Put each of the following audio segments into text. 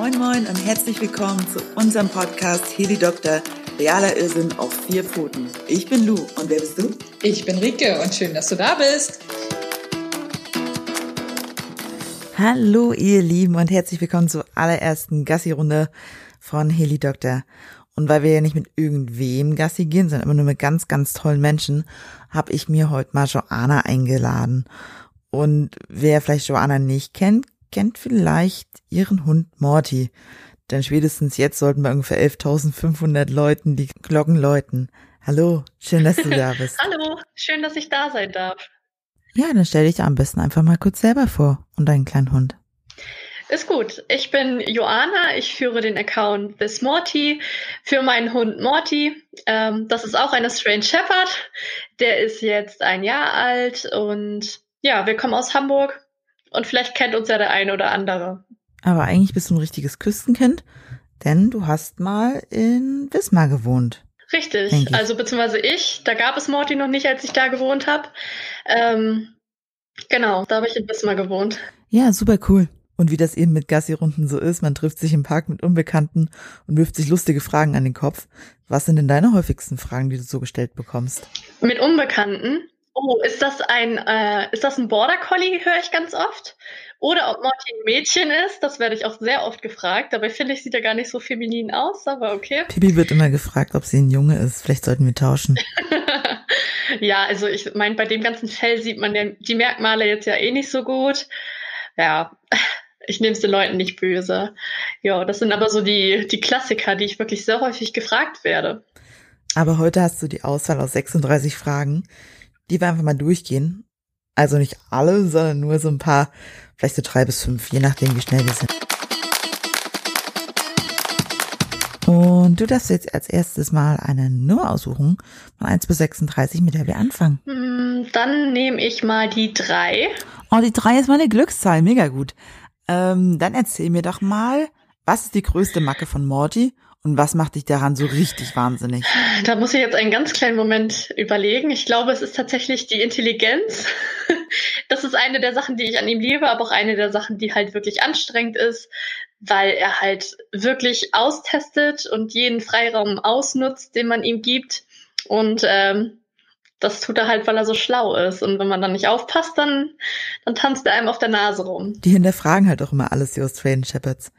Moin Moin und herzlich willkommen zu unserem Podcast Heli Doktor, realer Irrsinn auf vier Pfoten. Ich bin Lou und wer bist du? Ich bin Rike und schön, dass du da bist. Hallo ihr Lieben und herzlich willkommen zur allerersten Gassi-Runde von Heli Doktor. Und weil wir ja nicht mit irgendwem Gassi gehen, sondern immer nur mit ganz, ganz tollen Menschen, habe ich mir heute mal Joanna eingeladen. Und wer vielleicht Joanna nicht kennt, kennt vielleicht ihren Hund Morty. Denn spätestens jetzt sollten bei ungefähr 11.500 Leuten die Glocken läuten. Hallo, schön, dass du da bist. Hallo, schön, dass ich da sein darf. Ja, dann stell dich am besten einfach mal kurz selber vor und deinen kleinen Hund. Ist gut. Ich bin Joana. Ich führe den Account This Morty für meinen Hund Morty. Ähm, das ist auch eine Strange Shepherd. Der ist jetzt ein Jahr alt und ja, wir kommen aus Hamburg und vielleicht kennt uns ja der eine oder andere. Aber eigentlich bist du ein richtiges Küstenkind, denn du hast mal in Wismar gewohnt. Richtig, also beziehungsweise ich, da gab es Morty noch nicht, als ich da gewohnt habe. Ähm, genau, da habe ich in Wismar gewohnt. Ja, super cool. Und wie das eben mit Gassi-Runden so ist, man trifft sich im Park mit Unbekannten und wirft sich lustige Fragen an den Kopf. Was sind denn deine häufigsten Fragen, die du so gestellt bekommst? Mit Unbekannten? Oh, ist das ein, äh, ist das ein Border Collie, höre ich ganz oft. Oder ob Morty ein Mädchen ist, das werde ich auch sehr oft gefragt. Dabei finde ich, sieht er gar nicht so feminin aus, aber okay. Pipi wird immer gefragt, ob sie ein Junge ist. Vielleicht sollten wir tauschen. ja, also ich meine, bei dem ganzen Fell sieht man ja die Merkmale jetzt ja eh nicht so gut. Ja, ich nehme es den Leuten nicht böse. Ja, das sind aber so die, die Klassiker, die ich wirklich sehr häufig gefragt werde. Aber heute hast du die Auswahl aus 36 Fragen, die wir einfach mal durchgehen. Also nicht alle, sondern nur so ein paar, vielleicht so drei bis fünf, je nachdem, wie schnell wir sind. Und du darfst jetzt als erstes mal eine Nummer aussuchen von 1 bis 36, mit der wir anfangen. Hm, dann nehme ich mal die drei. Oh, die drei ist meine Glückszahl, mega gut. Ähm, dann erzähl mir doch mal, was ist die größte Macke von Morty und was macht dich daran so richtig wahnsinnig? Da muss ich jetzt einen ganz kleinen Moment überlegen. Ich glaube, es ist tatsächlich die Intelligenz. Das ist eine der Sachen, die ich an ihm liebe, aber auch eine der Sachen, die halt wirklich anstrengend ist, weil er halt wirklich austestet und jeden Freiraum ausnutzt, den man ihm gibt. Und ähm, das tut er halt, weil er so schlau ist. Und wenn man dann nicht aufpasst, dann, dann tanzt er einem auf der Nase rum. Die hinterfragen halt auch immer alles, die Australian Shepherds.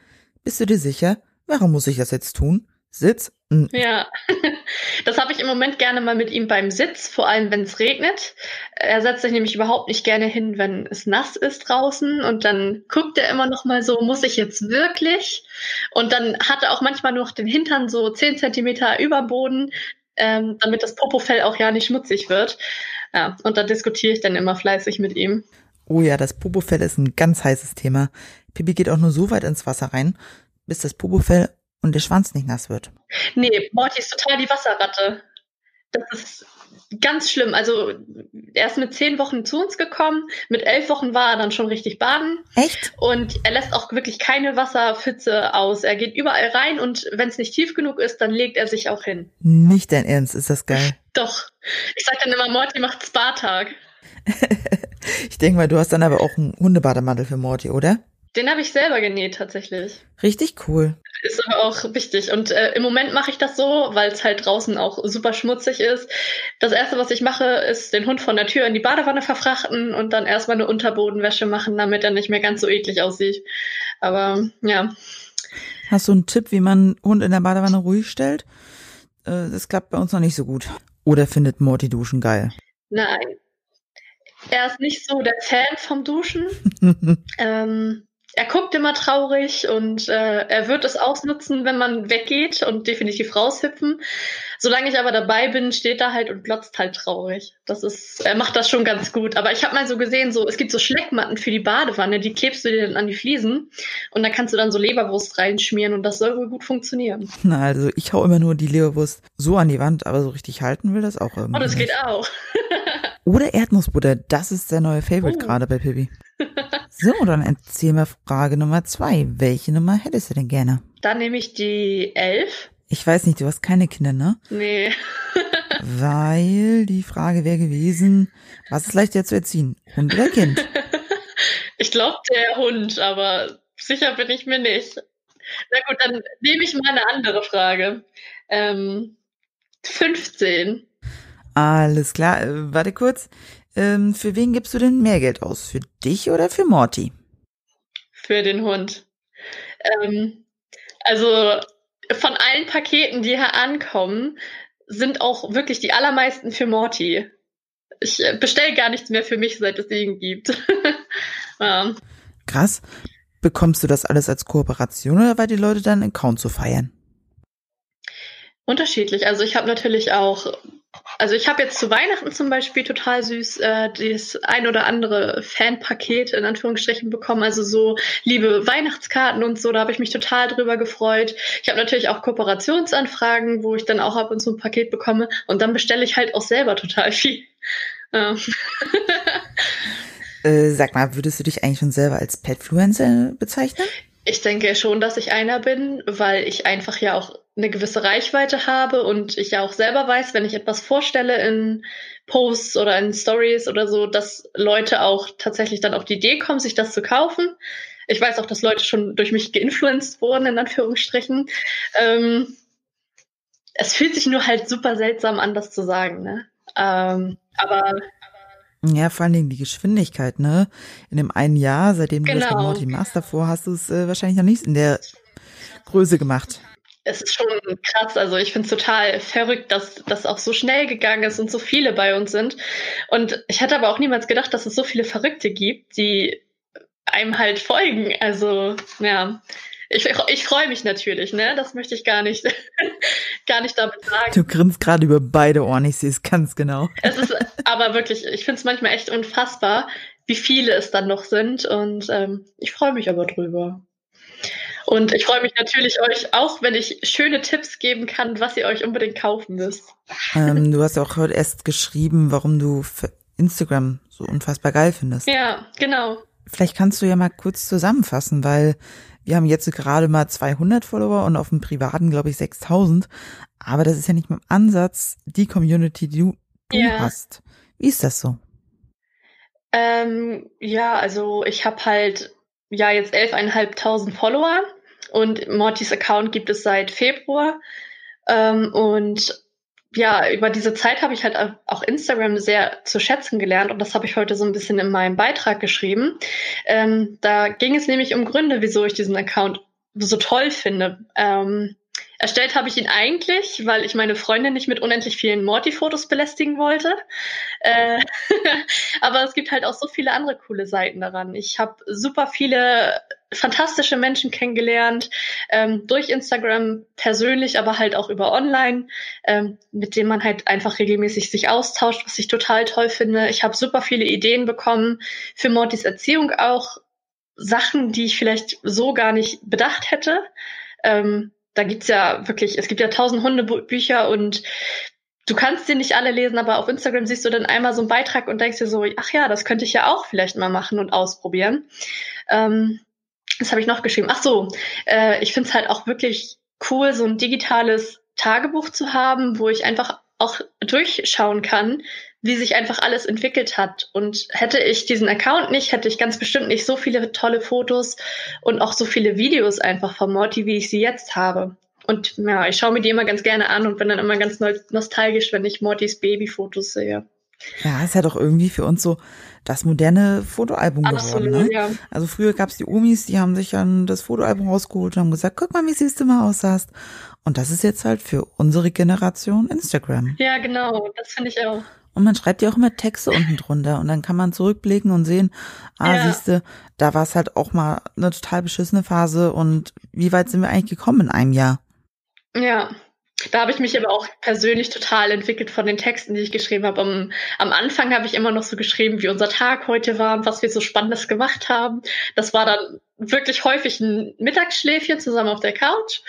Bist du dir sicher? Warum muss ich das jetzt tun? Sitz? Hm. Ja, das habe ich im Moment gerne mal mit ihm beim Sitz, vor allem wenn es regnet. Er setzt sich nämlich überhaupt nicht gerne hin, wenn es nass ist draußen und dann guckt er immer noch mal so, muss ich jetzt wirklich? Und dann hat er auch manchmal noch den Hintern so zehn Zentimeter über Boden, ähm, damit das Popofell auch ja nicht schmutzig wird. Ja, und da diskutiere ich dann immer fleißig mit ihm. Oh ja, das Popofell ist ein ganz heißes Thema. Pipi geht auch nur so weit ins Wasser rein, bis das Popofell und der Schwanz nicht nass wird. Nee, Morty ist total die Wasserratte. Das ist ganz schlimm. Also er ist mit zehn Wochen zu uns gekommen. Mit elf Wochen war er dann schon richtig baden. Echt? Und er lässt auch wirklich keine Wasserpfütze aus. Er geht überall rein und wenn es nicht tief genug ist, dann legt er sich auch hin. Nicht dein Ernst, ist das geil. Doch. Ich sag dann immer, Morty macht Spa-Tag. ich denke mal, du hast dann aber auch einen Hundebademantel für Morty, oder? Den habe ich selber genäht tatsächlich. Richtig cool. Ist aber auch wichtig. Und äh, im Moment mache ich das so, weil es halt draußen auch super schmutzig ist. Das erste, was ich mache, ist den Hund von der Tür in die Badewanne verfrachten und dann erstmal eine Unterbodenwäsche machen, damit er nicht mehr ganz so eklig aussieht. Aber ja. Hast du einen Tipp, wie man Hund in der Badewanne ruhig stellt? Äh, das klappt bei uns noch nicht so gut. Oder findet Morty Duschen geil? Nein. Er ist nicht so der Fan vom Duschen. ähm, er guckt immer traurig und äh, er wird es ausnutzen, wenn man weggeht und definitiv raushüpfen. Solange ich aber dabei bin, steht er halt und glotzt halt traurig. Das ist, er macht das schon ganz gut. Aber ich habe mal so gesehen, so es gibt so Schleckmatten für die Badewanne, die klebst du dir dann an die Fliesen und da kannst du dann so Leberwurst reinschmieren und das soll wohl gut funktionieren. Na, also ich hau immer nur die Leberwurst so an die Wand, aber so richtig halten will das auch irgendwie. Oh, das geht auch. Oder Erdnussbutter, das ist der neue Favorite oh. gerade bei Pippi. So, dann erzähl mal Frage Nummer zwei. Welche Nummer hättest du denn gerne? Dann nehme ich die elf. Ich weiß nicht, du hast keine Kinder, ne? Nee. Weil die Frage wäre gewesen, was ist leichter zu erziehen? Hund oder Kind? ich glaube der Hund, aber sicher bin ich mir nicht. Na gut, dann nehme ich mal eine andere Frage. Ähm, 15. Alles klar, äh, warte kurz. Ähm, für wen gibst du denn mehr Geld aus? Für dich oder für Morty? Für den Hund. Ähm, also von allen Paketen, die hier ankommen, sind auch wirklich die allermeisten für Morty. Ich äh, bestelle gar nichts mehr für mich, seit es ihn gibt. ja. Krass. Bekommst du das alles als Kooperation oder weil die Leute deinen Account so feiern? Unterschiedlich. Also ich habe natürlich auch also ich habe jetzt zu Weihnachten zum Beispiel total süß äh, das ein oder andere Fanpaket in Anführungsstrichen bekommen, also so liebe Weihnachtskarten und so, da habe ich mich total drüber gefreut. Ich habe natürlich auch Kooperationsanfragen, wo ich dann auch ab und zu ein Paket bekomme und dann bestelle ich halt auch selber total viel. Ja. äh, sag mal, würdest du dich eigentlich schon selber als Petfluencer bezeichnen? Ich denke schon, dass ich einer bin, weil ich einfach ja auch eine gewisse Reichweite habe und ich ja auch selber weiß, wenn ich etwas vorstelle in Posts oder in Stories oder so, dass Leute auch tatsächlich dann auf die Idee kommen, sich das zu kaufen. Ich weiß auch, dass Leute schon durch mich geinfluenced wurden, in Anführungsstrichen. Ähm, es fühlt sich nur halt super seltsam an, das zu sagen, ne? Ähm, aber ja, vor allen Dingen die Geschwindigkeit, ne? In dem einen Jahr, seitdem genau. du das bei genau. Morty Master vorhast, du es äh, wahrscheinlich noch nicht in der Größe gemacht es ist schon krass. Also ich finde es total verrückt, dass das auch so schnell gegangen ist und so viele bei uns sind. Und ich hatte aber auch niemals gedacht, dass es so viele Verrückte gibt, die einem halt folgen. Also ja, ich, ich freue mich natürlich, ne? Das möchte ich gar nicht, gar nicht damit sagen. Du grinst gerade über beide Ohren, ich sehe es ganz genau. Es ist aber wirklich, ich finde es manchmal echt unfassbar, wie viele es dann noch sind. Und ähm, ich freue mich aber drüber. Und ich freue mich natürlich euch auch, wenn ich schöne Tipps geben kann, was ihr euch unbedingt kaufen müsst. Ähm, du hast auch heute erst geschrieben, warum du Instagram so unfassbar geil findest. Ja, genau. Vielleicht kannst du ja mal kurz zusammenfassen, weil wir haben jetzt gerade mal 200 Follower und auf dem privaten glaube ich 6000. Aber das ist ja nicht mal im Ansatz die Community, die du, du ja. hast. Wie ist das so? Ähm, ja, also ich habe halt ja jetzt 11.500 Follower und Mortys Account gibt es seit Februar. Ähm, und ja, über diese Zeit habe ich halt auch Instagram sehr zu schätzen gelernt und das habe ich heute so ein bisschen in meinem Beitrag geschrieben. Ähm, da ging es nämlich um Gründe, wieso ich diesen Account so toll finde. Ähm, Erstellt habe ich ihn eigentlich, weil ich meine Freundin nicht mit unendlich vielen Morty-Fotos belästigen wollte. Äh, aber es gibt halt auch so viele andere coole Seiten daran. Ich habe super viele fantastische Menschen kennengelernt, ähm, durch Instagram persönlich, aber halt auch über online, ähm, mit denen man halt einfach regelmäßig sich austauscht, was ich total toll finde. Ich habe super viele Ideen bekommen für Mortys Erziehung auch, Sachen, die ich vielleicht so gar nicht bedacht hätte. Ähm, da gibt's ja wirklich, es gibt ja tausend Hundebücher und du kannst sie nicht alle lesen, aber auf Instagram siehst du dann einmal so einen Beitrag und denkst dir so, ach ja, das könnte ich ja auch vielleicht mal machen und ausprobieren. Ähm, das habe ich noch geschrieben. Ach so, äh, ich finde es halt auch wirklich cool, so ein digitales Tagebuch zu haben, wo ich einfach auch durchschauen kann, wie sich einfach alles entwickelt hat. Und hätte ich diesen Account nicht, hätte ich ganz bestimmt nicht so viele tolle Fotos und auch so viele Videos einfach von Morty, wie ich sie jetzt habe. Und ja, ich schaue mir die immer ganz gerne an und bin dann immer ganz nostalgisch, wenn ich Mortys Babyfotos sehe. Ja, ist ja doch irgendwie für uns so das moderne Fotoalbum Absolut, geworden. Ne? Ja. Also früher gab's die Omis, die haben sich dann das Fotoalbum rausgeholt und haben gesagt, guck mal, wie süß du mal aussahst. Und das ist jetzt halt für unsere Generation Instagram. Ja, genau, das finde ich auch. Und man schreibt ja auch immer Texte unten drunter und dann kann man zurückblicken und sehen, ah, ja. siehste, da war es halt auch mal eine total beschissene Phase und wie weit sind wir eigentlich gekommen in einem Jahr? Ja, da habe ich mich aber auch persönlich total entwickelt von den Texten, die ich geschrieben habe. Am, am Anfang habe ich immer noch so geschrieben, wie unser Tag heute war und was wir so Spannendes gemacht haben. Das war dann wirklich häufig ein Mittagsschläfchen zusammen auf der Couch.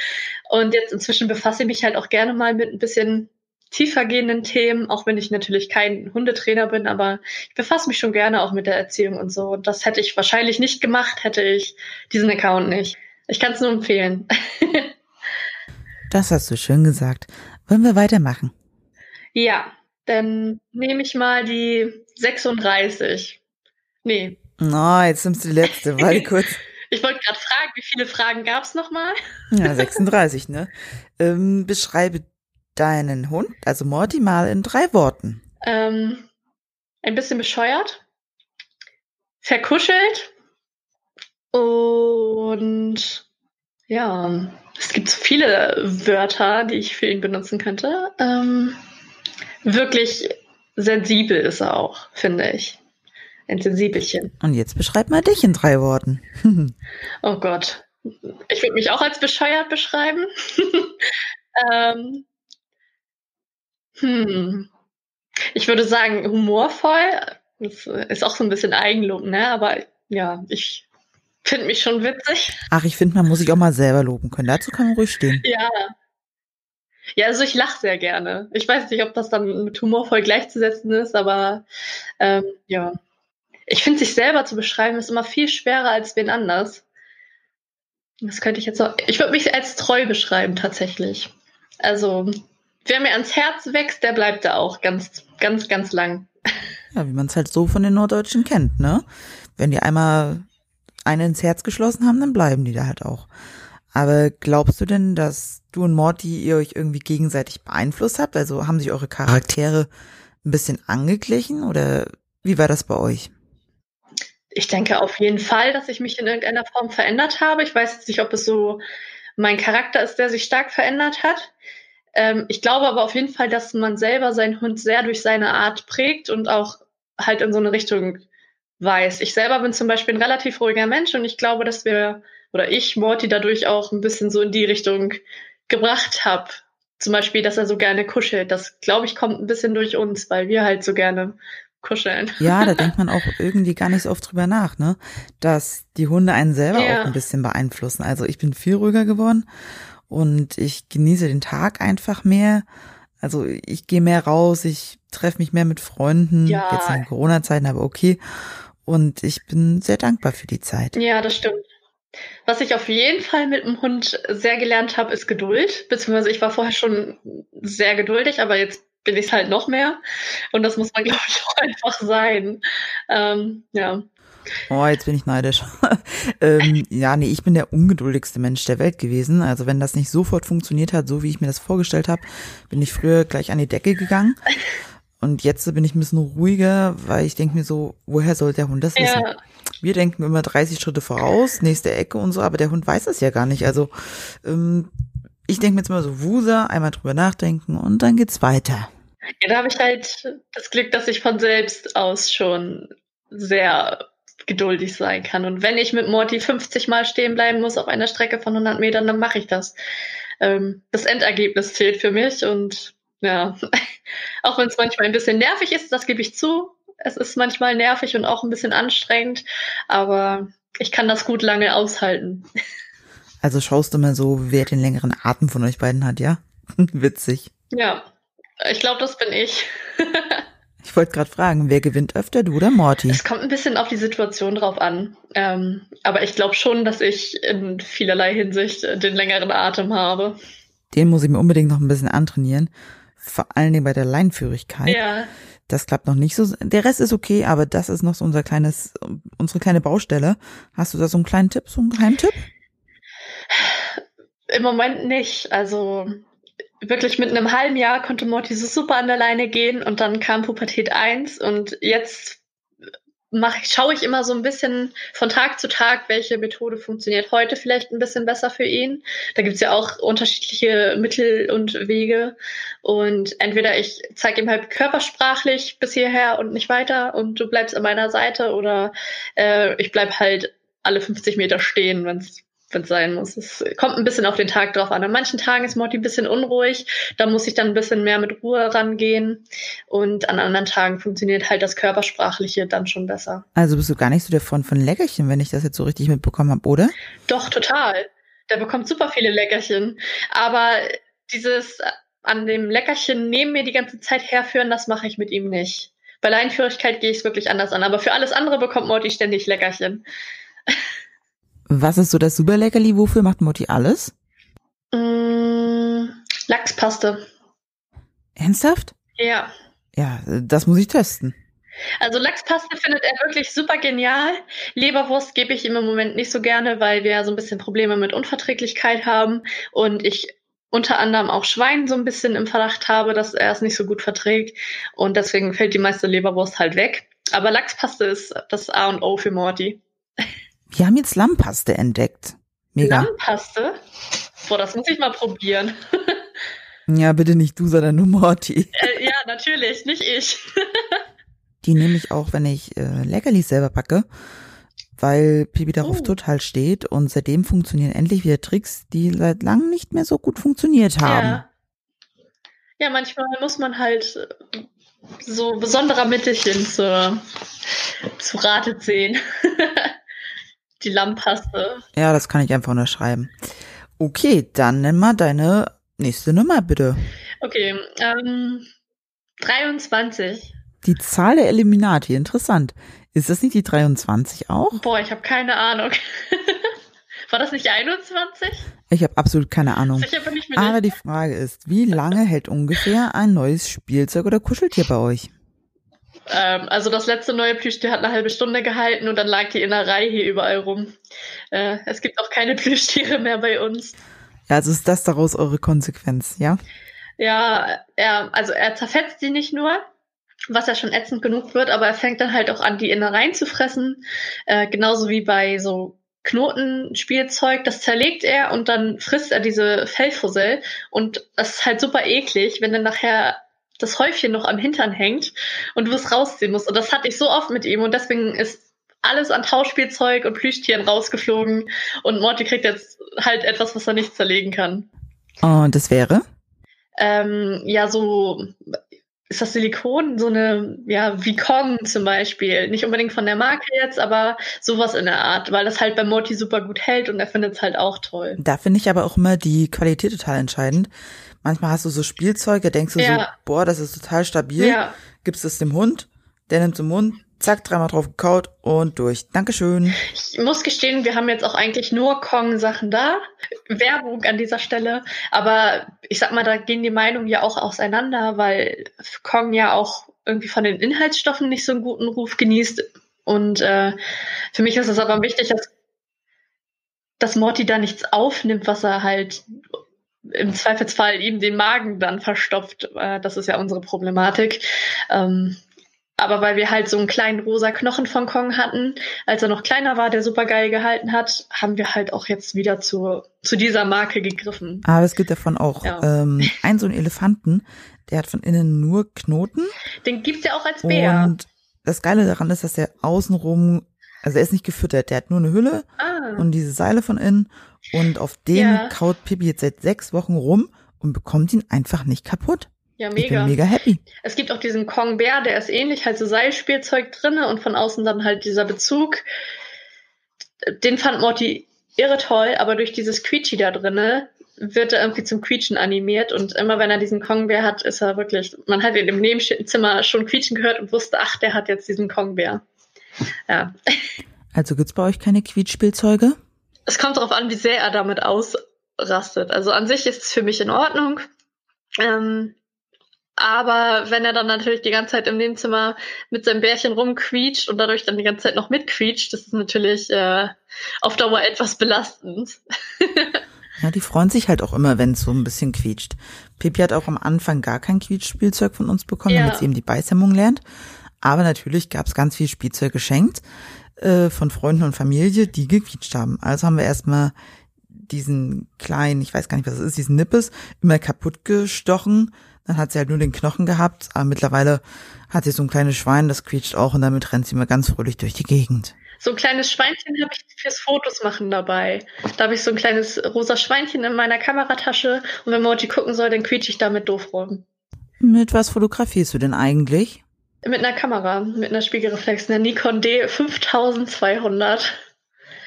Und jetzt inzwischen befasse ich mich halt auch gerne mal mit ein bisschen tiefergehenden Themen, auch wenn ich natürlich kein Hundetrainer bin, aber ich befasse mich schon gerne auch mit der Erziehung und so. Und das hätte ich wahrscheinlich nicht gemacht, hätte ich diesen Account nicht. Ich kann es nur empfehlen. das hast du schön gesagt. Wollen wir weitermachen? Ja, dann nehme ich mal die 36. Nee. Na, oh, jetzt nimmst du die letzte. Warte kurz. Ich wollte gerade fragen, wie viele Fragen gab es nochmal? Ja, 36, ne? Ähm, beschreibe deinen Hund, also Morty, mal in drei Worten. Ähm, ein bisschen bescheuert, verkuschelt und ja, es gibt so viele Wörter, die ich für ihn benutzen könnte. Ähm, wirklich sensibel ist er auch, finde ich. Ein Sensibelchen. Und jetzt beschreib mal dich in drei Worten. oh Gott. Ich würde mich auch als bescheuert beschreiben. ähm, hm. Ich würde sagen, humorvoll. Das ist auch so ein bisschen Eigenlob, ne? Aber ja, ich finde mich schon witzig. Ach, ich finde, man muss sich auch mal selber loben können. Dazu kann man ruhig stehen. Ja. Ja, also ich lache sehr gerne. Ich weiß nicht, ob das dann mit humorvoll gleichzusetzen ist, aber ähm, ja. Ich finde, sich selber zu beschreiben, ist immer viel schwerer als wen anders. Das könnte ich jetzt auch. Ich würde mich als treu beschreiben, tatsächlich. Also, wer mir ans Herz wächst, der bleibt da auch ganz, ganz, ganz lang. Ja, wie man es halt so von den Norddeutschen kennt, ne? Wenn die einmal eine ins Herz geschlossen haben, dann bleiben die da halt auch. Aber glaubst du denn, dass du und Morty ihr euch irgendwie gegenseitig beeinflusst habt? Also haben sich eure Charaktere ein bisschen angeglichen oder wie war das bei euch? Ich denke auf jeden Fall, dass ich mich in irgendeiner Form verändert habe. Ich weiß jetzt nicht, ob es so mein Charakter ist, der sich stark verändert hat. Ähm, ich glaube aber auf jeden Fall, dass man selber seinen Hund sehr durch seine Art prägt und auch halt in so eine Richtung weiß. Ich selber bin zum Beispiel ein relativ ruhiger Mensch und ich glaube, dass wir oder ich Morty dadurch auch ein bisschen so in die Richtung gebracht habe. Zum Beispiel, dass er so gerne kuschelt. Das, glaube ich, kommt ein bisschen durch uns, weil wir halt so gerne kuscheln. Ja, da denkt man auch irgendwie gar nicht so oft drüber nach, ne? Dass die Hunde einen selber ja. auch ein bisschen beeinflussen. Also ich bin viel ruhiger geworden und ich genieße den Tag einfach mehr. Also ich gehe mehr raus, ich treffe mich mehr mit Freunden, ja. jetzt in Corona-Zeiten, aber okay. Und ich bin sehr dankbar für die Zeit. Ja, das stimmt. Was ich auf jeden Fall mit dem Hund sehr gelernt habe, ist Geduld. Beziehungsweise ich war vorher schon sehr geduldig, aber jetzt bin ich es halt noch mehr. Und das muss man, glaube ich, auch einfach sein. Ähm, ja. Oh, jetzt bin ich neidisch. ähm, ja, nee, ich bin der ungeduldigste Mensch der Welt gewesen. Also wenn das nicht sofort funktioniert hat, so wie ich mir das vorgestellt habe, bin ich früher gleich an die Decke gegangen. Und jetzt bin ich ein bisschen ruhiger, weil ich denke mir so, woher soll der Hund das wissen? Ja. Wir denken immer 30 Schritte voraus, nächste Ecke und so, aber der Hund weiß es ja gar nicht. Also ähm, ich denke mir jetzt immer so, Wuser, einmal drüber nachdenken und dann geht's weiter. Ja, da habe ich halt das Glück, dass ich von selbst aus schon sehr geduldig sein kann. Und wenn ich mit Morty 50 Mal stehen bleiben muss auf einer Strecke von 100 Metern, dann mache ich das. Ähm, das Endergebnis zählt für mich und ja, auch wenn es manchmal ein bisschen nervig ist, das gebe ich zu. Es ist manchmal nervig und auch ein bisschen anstrengend, aber ich kann das gut lange aushalten. Also schaust du mal so, wer den längeren Atem von euch beiden hat, ja? Witzig. Ja, ich glaube, das bin ich. Ich wollte gerade fragen, wer gewinnt öfter, du oder Morty? Es kommt ein bisschen auf die Situation drauf an. Ähm, aber ich glaube schon, dass ich in vielerlei Hinsicht den längeren Atem habe. Den muss ich mir unbedingt noch ein bisschen antrainieren vor allen Dingen bei der Leinführigkeit. Ja. Das klappt noch nicht so. Der Rest ist okay, aber das ist noch so unser kleines, unsere kleine Baustelle. Hast du da so einen kleinen Tipp, so einen Geheimtipp? Im Moment nicht. Also wirklich mit einem halben Jahr konnte Morty so super an der Leine gehen und dann kam Pubertät 1 und jetzt mache schaue ich immer so ein bisschen von Tag zu Tag, welche Methode funktioniert heute vielleicht ein bisschen besser für ihn. Da gibt's ja auch unterschiedliche Mittel und Wege. Und entweder ich zeige ihm halt körpersprachlich bis hierher und nicht weiter und du bleibst an meiner Seite oder äh, ich bleib halt alle 50 Meter stehen, wenn's wenn es sein muss. Es kommt ein bisschen auf den Tag drauf an. An manchen Tagen ist Morty ein bisschen unruhig, da muss ich dann ein bisschen mehr mit Ruhe rangehen und an anderen Tagen funktioniert halt das Körpersprachliche dann schon besser. Also bist du gar nicht so der Freund von Leckerchen, wenn ich das jetzt so richtig mitbekommen habe, oder? Doch, total. Der bekommt super viele Leckerchen. Aber dieses an dem Leckerchen neben mir die ganze Zeit herführen, das mache ich mit ihm nicht. Bei Leinführigkeit gehe ich es wirklich anders an. Aber für alles andere bekommt Morty ständig Leckerchen. Was ist so das Superleckerli? Wofür macht Mutti alles? Mm, Lachspaste. Ernsthaft? Ja. Ja, das muss ich testen. Also Lachspaste findet er wirklich super genial. Leberwurst gebe ich ihm im Moment nicht so gerne, weil wir so ein bisschen Probleme mit Unverträglichkeit haben und ich unter anderem auch Schwein so ein bisschen im Verdacht habe, dass er es nicht so gut verträgt und deswegen fällt die meiste Leberwurst halt weg. Aber Lachspaste ist das A und O für Morty. Wir haben jetzt Lammpaste entdeckt. Mega. Lammpaste? Boah, das muss ich mal probieren. ja, bitte nicht du, sondern nur Morty. Äh, ja, natürlich, nicht ich. Die nehme ich auch, wenn ich äh, Leckerlis selber packe, weil Pipi darauf oh. total steht und seitdem funktionieren endlich wieder Tricks, die seit langem nicht mehr so gut funktioniert haben. Ja, ja manchmal muss man halt äh, so besonderer Mittelchen zu, zu Rate ziehen. Die Lammpaste. Ja, das kann ich einfach unterschreiben. Okay, dann nimm mal deine nächste Nummer bitte. Okay, ähm, 23. Die Zahl der Eliminati, interessant. Ist das nicht die 23 auch? Boah, ich habe keine Ahnung. War das nicht 21? Ich habe absolut keine Ahnung. Aber die Frage ist, wie lange hält ungefähr ein neues Spielzeug oder Kuscheltier bei euch? Ähm, also das letzte neue Plüschtier hat eine halbe Stunde gehalten und dann lag die Innerei hier überall rum. Äh, es gibt auch keine Plüschtiere mehr bei uns. Ja, also ist das daraus eure Konsequenz, ja? Ja, er, also er zerfetzt sie nicht nur, was ja schon ätzend genug wird, aber er fängt dann halt auch an, die Innereien zu fressen. Äh, genauso wie bei so Knotenspielzeug, das zerlegt er und dann frisst er diese Fellfussel und das ist halt super eklig, wenn dann nachher das Häufchen noch am Hintern hängt und du es rausziehen musst. Und das hatte ich so oft mit ihm und deswegen ist alles an Tauschspielzeug und Plüschtieren rausgeflogen und Morty kriegt jetzt halt etwas, was er nicht zerlegen kann. Und das wäre? Ähm, ja, so ist das Silikon, so eine, ja, wie Kong zum Beispiel. Nicht unbedingt von der Marke jetzt, aber sowas in der Art, weil das halt bei Morty super gut hält und er findet es halt auch toll. Da finde ich aber auch immer die Qualität total entscheidend. Manchmal hast du so Spielzeuge, denkst du ja. so, boah, das ist total stabil. Ja. Gibst es dem Hund, der nimmt zum Mund, zack, dreimal drauf gekaut und durch. Dankeschön. Ich muss gestehen, wir haben jetzt auch eigentlich nur Kong-Sachen da. Werbung an dieser Stelle. Aber ich sag mal, da gehen die Meinungen ja auch auseinander, weil Kong ja auch irgendwie von den Inhaltsstoffen nicht so einen guten Ruf genießt. Und äh, für mich ist es aber wichtig, dass, dass Morty da nichts aufnimmt, was er halt im Zweifelsfall ihm den Magen dann verstopft. Äh, das ist ja unsere Problematik. Ähm, aber weil wir halt so einen kleinen rosa Knochen von Kong hatten, als er noch kleiner war, der super geil gehalten hat, haben wir halt auch jetzt wieder zu, zu dieser Marke gegriffen. Aber es gibt davon auch ja. ähm, einen so einen Elefanten, der hat von innen nur Knoten. Den gibt's ja auch als Bär. Und das Geile daran ist, dass der außenrum, also er ist nicht gefüttert, der hat nur eine Hülle ah. und diese Seile von innen und auf dem ja. kaut Pippi jetzt seit sechs Wochen rum und bekommt ihn einfach nicht kaputt. Ja, mega. Ich bin mega happy. Es gibt auch diesen Kong Bär, der ist ähnlich, halt so Seilspielzeug drinne und von außen dann halt dieser Bezug. Den fand Morty irre toll, aber durch dieses Quietschi da drinne wird er irgendwie zum Quietschen animiert und immer wenn er diesen Kong-Bär hat, ist er wirklich, man hat ihn im Nebenzimmer schon quietschen gehört und wusste, ach, der hat jetzt diesen Kong-Bär. Ja. Also gibt's bei euch keine Quietschspielzeuge? Es kommt darauf an, wie sehr er damit ausrastet. Also an sich ist es für mich in Ordnung. Ähm, aber wenn er dann natürlich die ganze Zeit im Nebenzimmer mit seinem Bärchen rumquietscht und dadurch dann die ganze Zeit noch mitquietscht, das ist natürlich äh, auf Dauer etwas belastend. ja, die freuen sich halt auch immer, wenn es so ein bisschen quietscht. Pipi hat auch am Anfang gar kein Quietschspielzeug von uns bekommen, ja. damit sie eben die Beißhemmung lernt. Aber natürlich gab es ganz viel Spielzeug geschenkt äh, von Freunden und Familie, die gequietscht haben. Also haben wir erstmal diesen kleinen, ich weiß gar nicht, was es ist, diesen Nippes, immer kaputt gestochen. Dann hat sie halt nur den Knochen gehabt, aber mittlerweile hat sie so ein kleines Schwein, das quietscht auch und damit rennt sie immer ganz fröhlich durch die Gegend. So ein kleines Schweinchen habe ich fürs Fotos machen dabei. Da habe ich so ein kleines rosa Schweinchen in meiner Kameratasche und wenn Moji gucken soll, dann quietsche ich damit doof rum. Mit was fotografierst du denn eigentlich? Mit einer Kamera, mit einer Spiegelreflex, einer Nikon D 5200.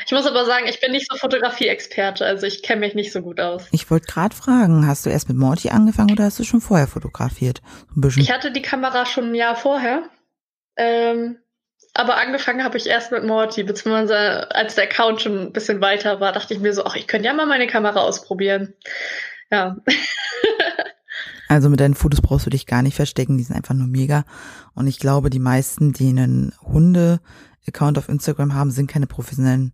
Ich muss aber sagen, ich bin nicht so Fotografie-Experte, also ich kenne mich nicht so gut aus. Ich wollte gerade fragen, hast du erst mit Morty angefangen oder hast du schon vorher fotografiert? Ein bisschen. Ich hatte die Kamera schon ein Jahr vorher. Ähm, aber angefangen habe ich erst mit Morty, beziehungsweise als der Account schon ein bisschen weiter war, dachte ich mir so, ach, ich könnte ja mal meine Kamera ausprobieren. Ja. Also mit deinen Fotos brauchst du dich gar nicht verstecken, die sind einfach nur mega. Und ich glaube, die meisten, die einen Hunde-Account auf Instagram haben, sind keine professionellen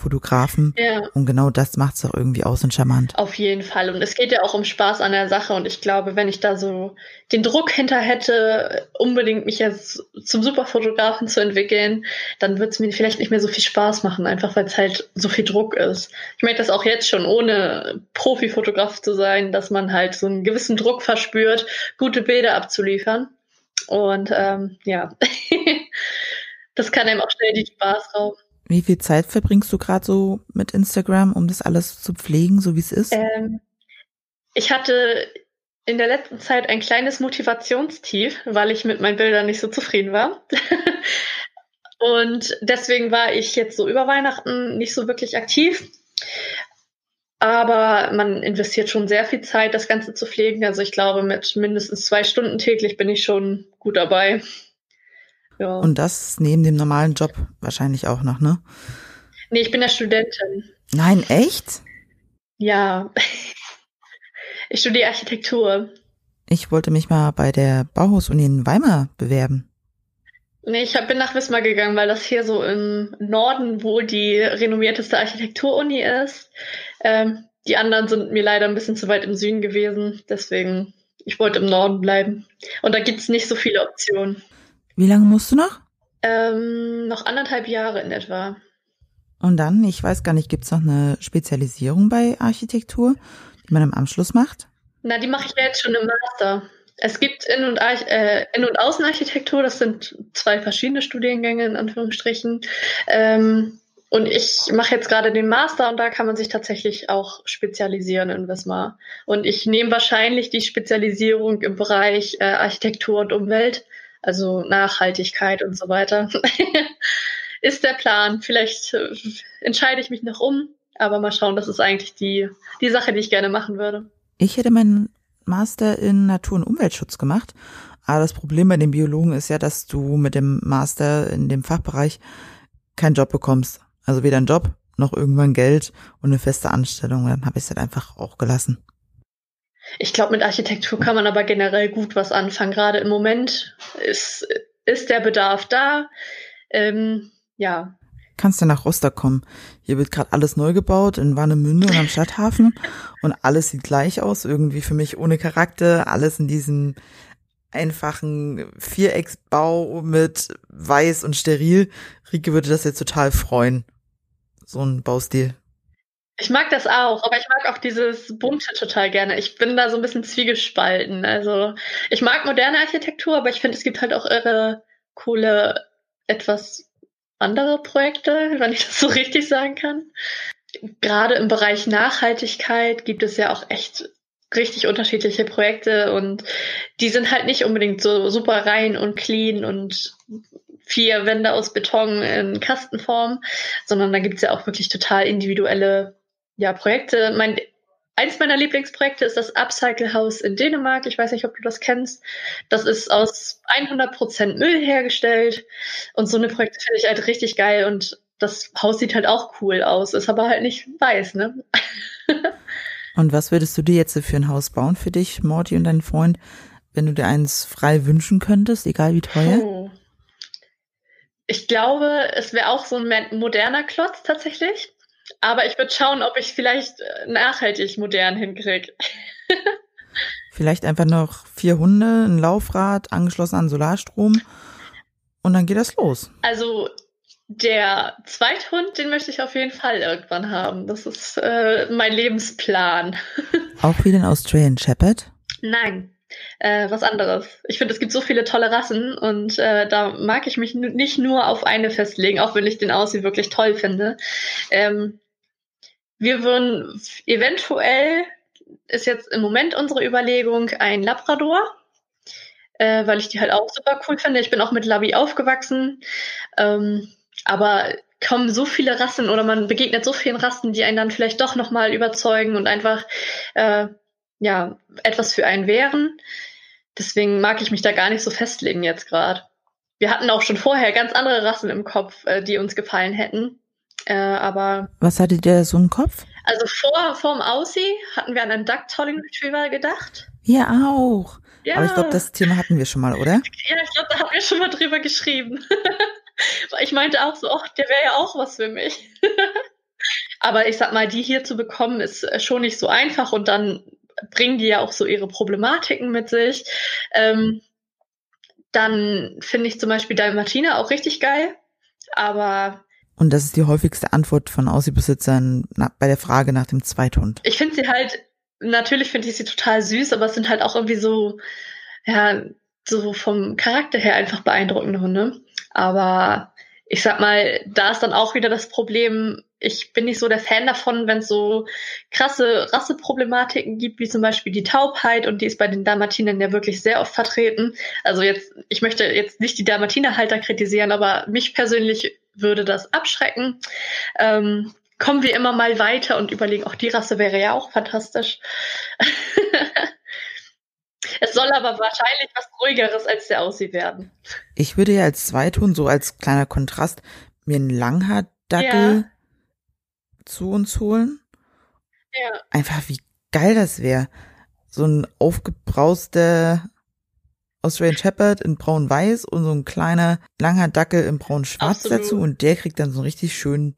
Fotografen. Ja. Und genau das macht es auch irgendwie aus und charmant. Auf jeden Fall. Und es geht ja auch um Spaß an der Sache. Und ich glaube, wenn ich da so den Druck hinter hätte, unbedingt mich jetzt zum Superfotografen zu entwickeln, dann wird es mir vielleicht nicht mehr so viel Spaß machen, einfach weil es halt so viel Druck ist. Ich merke das auch jetzt schon, ohne Profifotograf zu sein, dass man halt so einen gewissen Druck verspürt, gute Bilder abzuliefern. Und ähm, ja, das kann einem auch schnell die Spaß rauben. Wie viel Zeit verbringst du gerade so mit Instagram, um das alles zu pflegen, so wie es ist? Ähm, ich hatte in der letzten Zeit ein kleines Motivationstief, weil ich mit meinen Bildern nicht so zufrieden war. Und deswegen war ich jetzt so über Weihnachten nicht so wirklich aktiv. Aber man investiert schon sehr viel Zeit, das Ganze zu pflegen. Also ich glaube, mit mindestens zwei Stunden täglich bin ich schon gut dabei. Ja. Und das neben dem normalen Job wahrscheinlich auch noch, ne? Nee, ich bin ja Studentin. Nein, echt? Ja. Ich studiere Architektur. Ich wollte mich mal bei der Bauhaus-Uni in Weimar bewerben. Nee, ich hab, bin nach Wismar gegangen, weil das hier so im Norden wohl die renommierteste Architektur-Uni ist. Ähm, die anderen sind mir leider ein bisschen zu weit im Süden gewesen. Deswegen, ich wollte im Norden bleiben. Und da gibt's nicht so viele Optionen. Wie lange musst du noch? Ähm, noch anderthalb Jahre in etwa. Und dann, ich weiß gar nicht, gibt's noch eine Spezialisierung bei Architektur, die man im Anschluss macht? Na, die mache ich ja jetzt schon im Master. Es gibt In- und, Arch äh, In und Außenarchitektur, das sind zwei verschiedene Studiengänge in Anführungsstrichen. Ähm, und ich mache jetzt gerade den Master und da kann man sich tatsächlich auch spezialisieren in Wismar. Und ich nehme wahrscheinlich die Spezialisierung im Bereich äh, Architektur und Umwelt also Nachhaltigkeit und so weiter. ist der Plan. Vielleicht äh, entscheide ich mich noch um, aber mal schauen, das ist eigentlich die, die Sache, die ich gerne machen würde. Ich hätte meinen Master in Natur- und Umweltschutz gemacht. Aber das Problem bei den Biologen ist ja, dass du mit dem Master in dem Fachbereich keinen Job bekommst. Also weder einen Job noch irgendwann Geld und eine feste Anstellung. Dann habe ich es halt einfach auch gelassen. Ich glaube, mit Architektur kann man aber generell gut was anfangen. Gerade im Moment ist, ist der Bedarf da. Ähm, ja. Kannst du nach Rostock kommen? Hier wird gerade alles neu gebaut in Warnemünde und am Stadthafen und alles sieht gleich aus, irgendwie für mich ohne Charakter, alles in diesem einfachen Vierecksbau mit weiß und steril. Rike würde das jetzt total freuen. So ein Baustil. Ich mag das auch, aber ich mag auch dieses Bunte total gerne. Ich bin da so ein bisschen zwiegespalten. Also ich mag moderne Architektur, aber ich finde, es gibt halt auch irre coole, etwas andere Projekte, wenn ich das so richtig sagen kann. Gerade im Bereich Nachhaltigkeit gibt es ja auch echt richtig unterschiedliche Projekte und die sind halt nicht unbedingt so super rein und clean und vier Wände aus Beton in Kastenform, sondern da gibt es ja auch wirklich total individuelle ja, Projekte. Mein, eins meiner Lieblingsprojekte ist das Upcycle House in Dänemark. Ich weiß nicht, ob du das kennst. Das ist aus 100% Müll hergestellt. Und so eine Projekte finde ich halt richtig geil. Und das Haus sieht halt auch cool aus, ist aber halt nicht weiß, ne? und was würdest du dir jetzt für ein Haus bauen für dich, Morty und deinen Freund, wenn du dir eins frei wünschen könntest, egal wie teuer? Oh. Ich glaube, es wäre auch so ein moderner Klotz tatsächlich. Aber ich würde schauen, ob ich vielleicht äh, nachhaltig modern hinkriege. vielleicht einfach noch vier Hunde, ein Laufrad, angeschlossen an Solarstrom und dann geht das los. Also der Zweithund, den möchte ich auf jeden Fall irgendwann haben. Das ist äh, mein Lebensplan. Auch wie den Australian Shepherd? Nein, äh, was anderes. Ich finde, es gibt so viele tolle Rassen und äh, da mag ich mich nicht nur auf eine festlegen, auch wenn ich den Aussehen wirklich toll finde. Ähm, wir würden eventuell, ist jetzt im Moment unsere Überlegung, ein Labrador, äh, weil ich die halt auch super cool finde. Ich bin auch mit Labby aufgewachsen. Ähm, aber kommen so viele Rassen oder man begegnet so vielen Rassen, die einen dann vielleicht doch nochmal überzeugen und einfach äh, ja etwas für einen wären. Deswegen mag ich mich da gar nicht so festlegen jetzt gerade. Wir hatten auch schon vorher ganz andere Rassen im Kopf, äh, die uns gefallen hätten. Äh, aber. Was hattet ihr so im Kopf? Also vor, vorm Aussie hatten wir an einen Duck Tolling Retriever gedacht. Wir auch. Ja. Aber ich glaube, das Thema hatten wir schon mal, oder? Ja, ich glaube, da haben wir schon mal drüber geschrieben. ich meinte auch so, ach, der wäre ja auch was für mich. Aber ich sag mal, die hier zu bekommen, ist äh, schon nicht so einfach und dann bringen die ja auch so ihre Problematiken mit sich. Ähm, dann finde ich zum Beispiel Dalmatiner auch richtig geil. Aber und das ist die häufigste Antwort von Aussiebesitzern bei der Frage nach dem Zweithund. Ich finde sie halt, natürlich finde ich sie total süß, aber es sind halt auch irgendwie so, ja, so vom Charakter her einfach beeindruckende Hunde. Aber ich sag mal, da ist dann auch wieder das Problem, ich bin nicht so der Fan davon, wenn es so krasse Rasseproblematiken gibt, wie zum Beispiel die Taubheit und die ist bei den Dalmatinern ja wirklich sehr oft vertreten. Also jetzt, ich möchte jetzt nicht die Dalmatinerhalter kritisieren, aber mich persönlich würde das abschrecken. Ähm, kommen wir immer mal weiter und überlegen, auch die Rasse wäre ja auch fantastisch. es soll aber wahrscheinlich was ruhigeres als der Aussie werden. Ich würde ja als Zweithund, so als kleiner Kontrast, mir einen Langhaardackel ja. zu uns holen. Ja. Einfach wie geil das wäre. So ein aufgebrauster Australian Shepherd in braun-weiß und so ein kleiner langer Dackel in braun-schwarz dazu und der kriegt dann so einen richtig schönen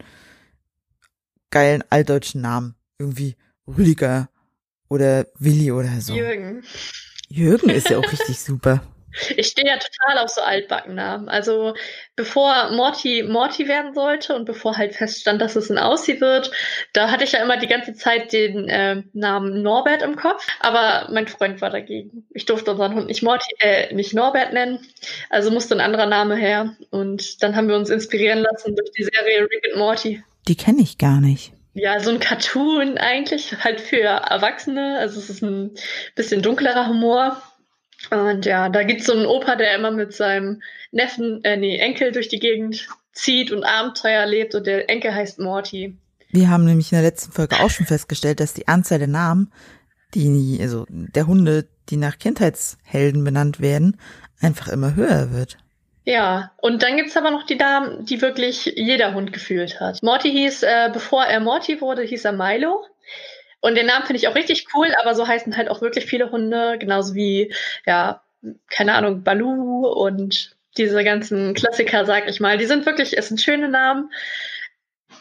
geilen altdeutschen Namen. Irgendwie Rüdiger oder Willi oder so. Jürgen. Jürgen ist ja auch richtig super. Ich stehe ja total auf so Altbackennamen. Also bevor Morty Morty werden sollte und bevor halt feststand, dass es ein Aussie wird, da hatte ich ja immer die ganze Zeit den äh, Namen Norbert im Kopf. Aber mein Freund war dagegen. Ich durfte unseren Hund nicht Morty, äh, nicht Norbert nennen. Also musste ein anderer Name her. Und dann haben wir uns inspirieren lassen durch die Serie Rick and Morty. Die kenne ich gar nicht. Ja, so ein Cartoon eigentlich, halt für Erwachsene. Also es ist ein bisschen dunklerer Humor. Und ja, da gibt's so einen Opa, der immer mit seinem Neffen, äh, nee, Enkel durch die Gegend zieht und Abenteuer erlebt und der Enkel heißt Morty. Wir haben nämlich in der letzten Folge auch schon festgestellt, dass die Anzahl der Namen, die, also der Hunde, die nach Kindheitshelden benannt werden, einfach immer höher wird. Ja, und dann gibt's aber noch die Damen, die wirklich jeder Hund gefühlt hat. Morty hieß, äh, bevor er Morty wurde, hieß er Milo. Und den Namen finde ich auch richtig cool, aber so heißen halt auch wirklich viele Hunde, genauso wie, ja, keine Ahnung, Balu und diese ganzen Klassiker, sag ich mal. Die sind wirklich, es sind schöne Namen.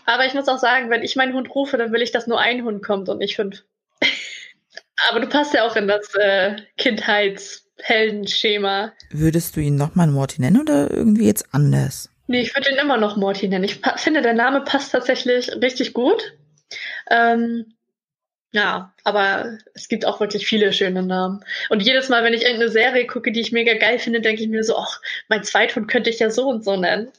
Aber ich muss auch sagen, wenn ich meinen Hund rufe, dann will ich, dass nur ein Hund kommt und nicht fünf. aber du passt ja auch in das äh, Kindheitsheldenschema. Würdest du ihn nochmal Morty nennen oder irgendwie jetzt anders? Nee, ich würde ihn immer noch Morty nennen. Ich finde, der Name passt tatsächlich richtig gut. Ähm, ja, aber es gibt auch wirklich viele schöne Namen. Und jedes Mal, wenn ich irgendeine Serie gucke, die ich mega geil finde, denke ich mir so, ach, mein Zweithund könnte ich ja so und so nennen.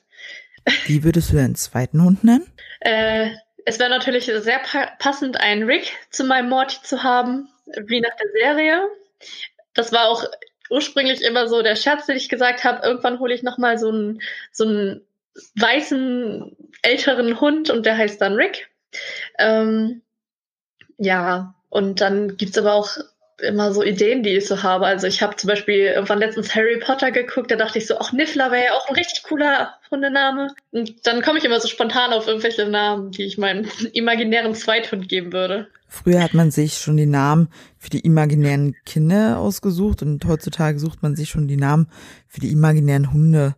Wie würdest du deinen zweiten Hund nennen? Äh, es wäre natürlich sehr pa passend, einen Rick zu meinem Morty zu haben, wie nach der Serie. Das war auch ursprünglich immer so der Scherz, den ich gesagt habe. Irgendwann hole ich nochmal so einen, so einen weißen, älteren Hund und der heißt dann Rick. Ähm, ja, und dann gibt's aber auch immer so Ideen, die ich so habe. Also ich habe zum Beispiel irgendwann letztens Harry Potter geguckt, da dachte ich so, ach, Niffler wäre ja auch ein richtig cooler Hundename. Und dann komme ich immer so spontan auf irgendwelche Namen, die ich meinem imaginären Zweithund geben würde. Früher hat man sich schon die Namen für die imaginären Kinder ausgesucht und heutzutage sucht man sich schon die Namen für die imaginären Hunde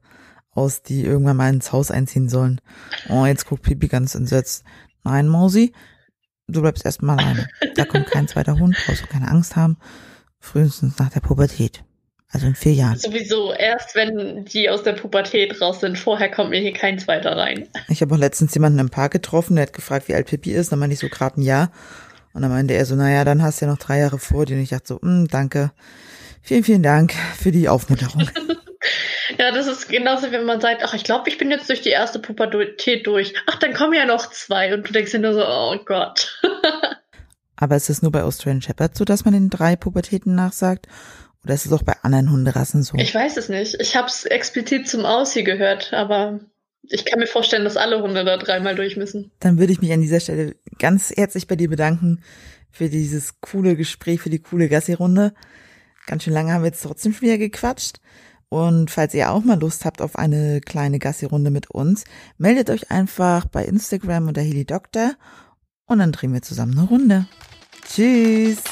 aus, die irgendwann mal ins Haus einziehen sollen. Oh, jetzt guckt Pipi ganz entsetzt. Nein, Mausi, du bleibst erstmal alleine. Da kommt kein zweiter Hund, brauchst du keine Angst haben. Frühestens nach der Pubertät. Also in vier Jahren. Sowieso, erst wenn die aus der Pubertät raus sind. Vorher kommt mir hier kein zweiter rein. Ich habe auch letztens jemanden im Park getroffen, der hat gefragt, wie alt Pippi ist. Dann meinte ich so gerade ein Jahr. Und dann meinte er so, naja, dann hast du ja noch drei Jahre vor dir. Und ich dachte so, mh, hm, danke. Vielen, vielen Dank für die Aufmunterung. Ja, das ist genauso, wenn man sagt, ach, ich glaube, ich bin jetzt durch die erste Pubertät durch. Ach, dann kommen ja noch zwei. Und du denkst dir nur so, oh Gott. Aber ist es nur bei Australian Shepherd so, dass man den drei Pubertäten nachsagt? Oder ist es auch bei anderen Hunderassen so? Ich weiß es nicht. Ich habe es explizit zum Aussie gehört, aber ich kann mir vorstellen, dass alle Hunde da dreimal durch müssen. Dann würde ich mich an dieser Stelle ganz herzlich bei dir bedanken für dieses coole Gespräch, für die coole Gassi-Runde. Ganz schön lange haben wir jetzt trotzdem schon wieder gequatscht. Und falls ihr auch mal Lust habt auf eine kleine Gassi-Runde mit uns, meldet euch einfach bei Instagram unter Heli Doctor und dann drehen wir zusammen eine Runde. Tschüss!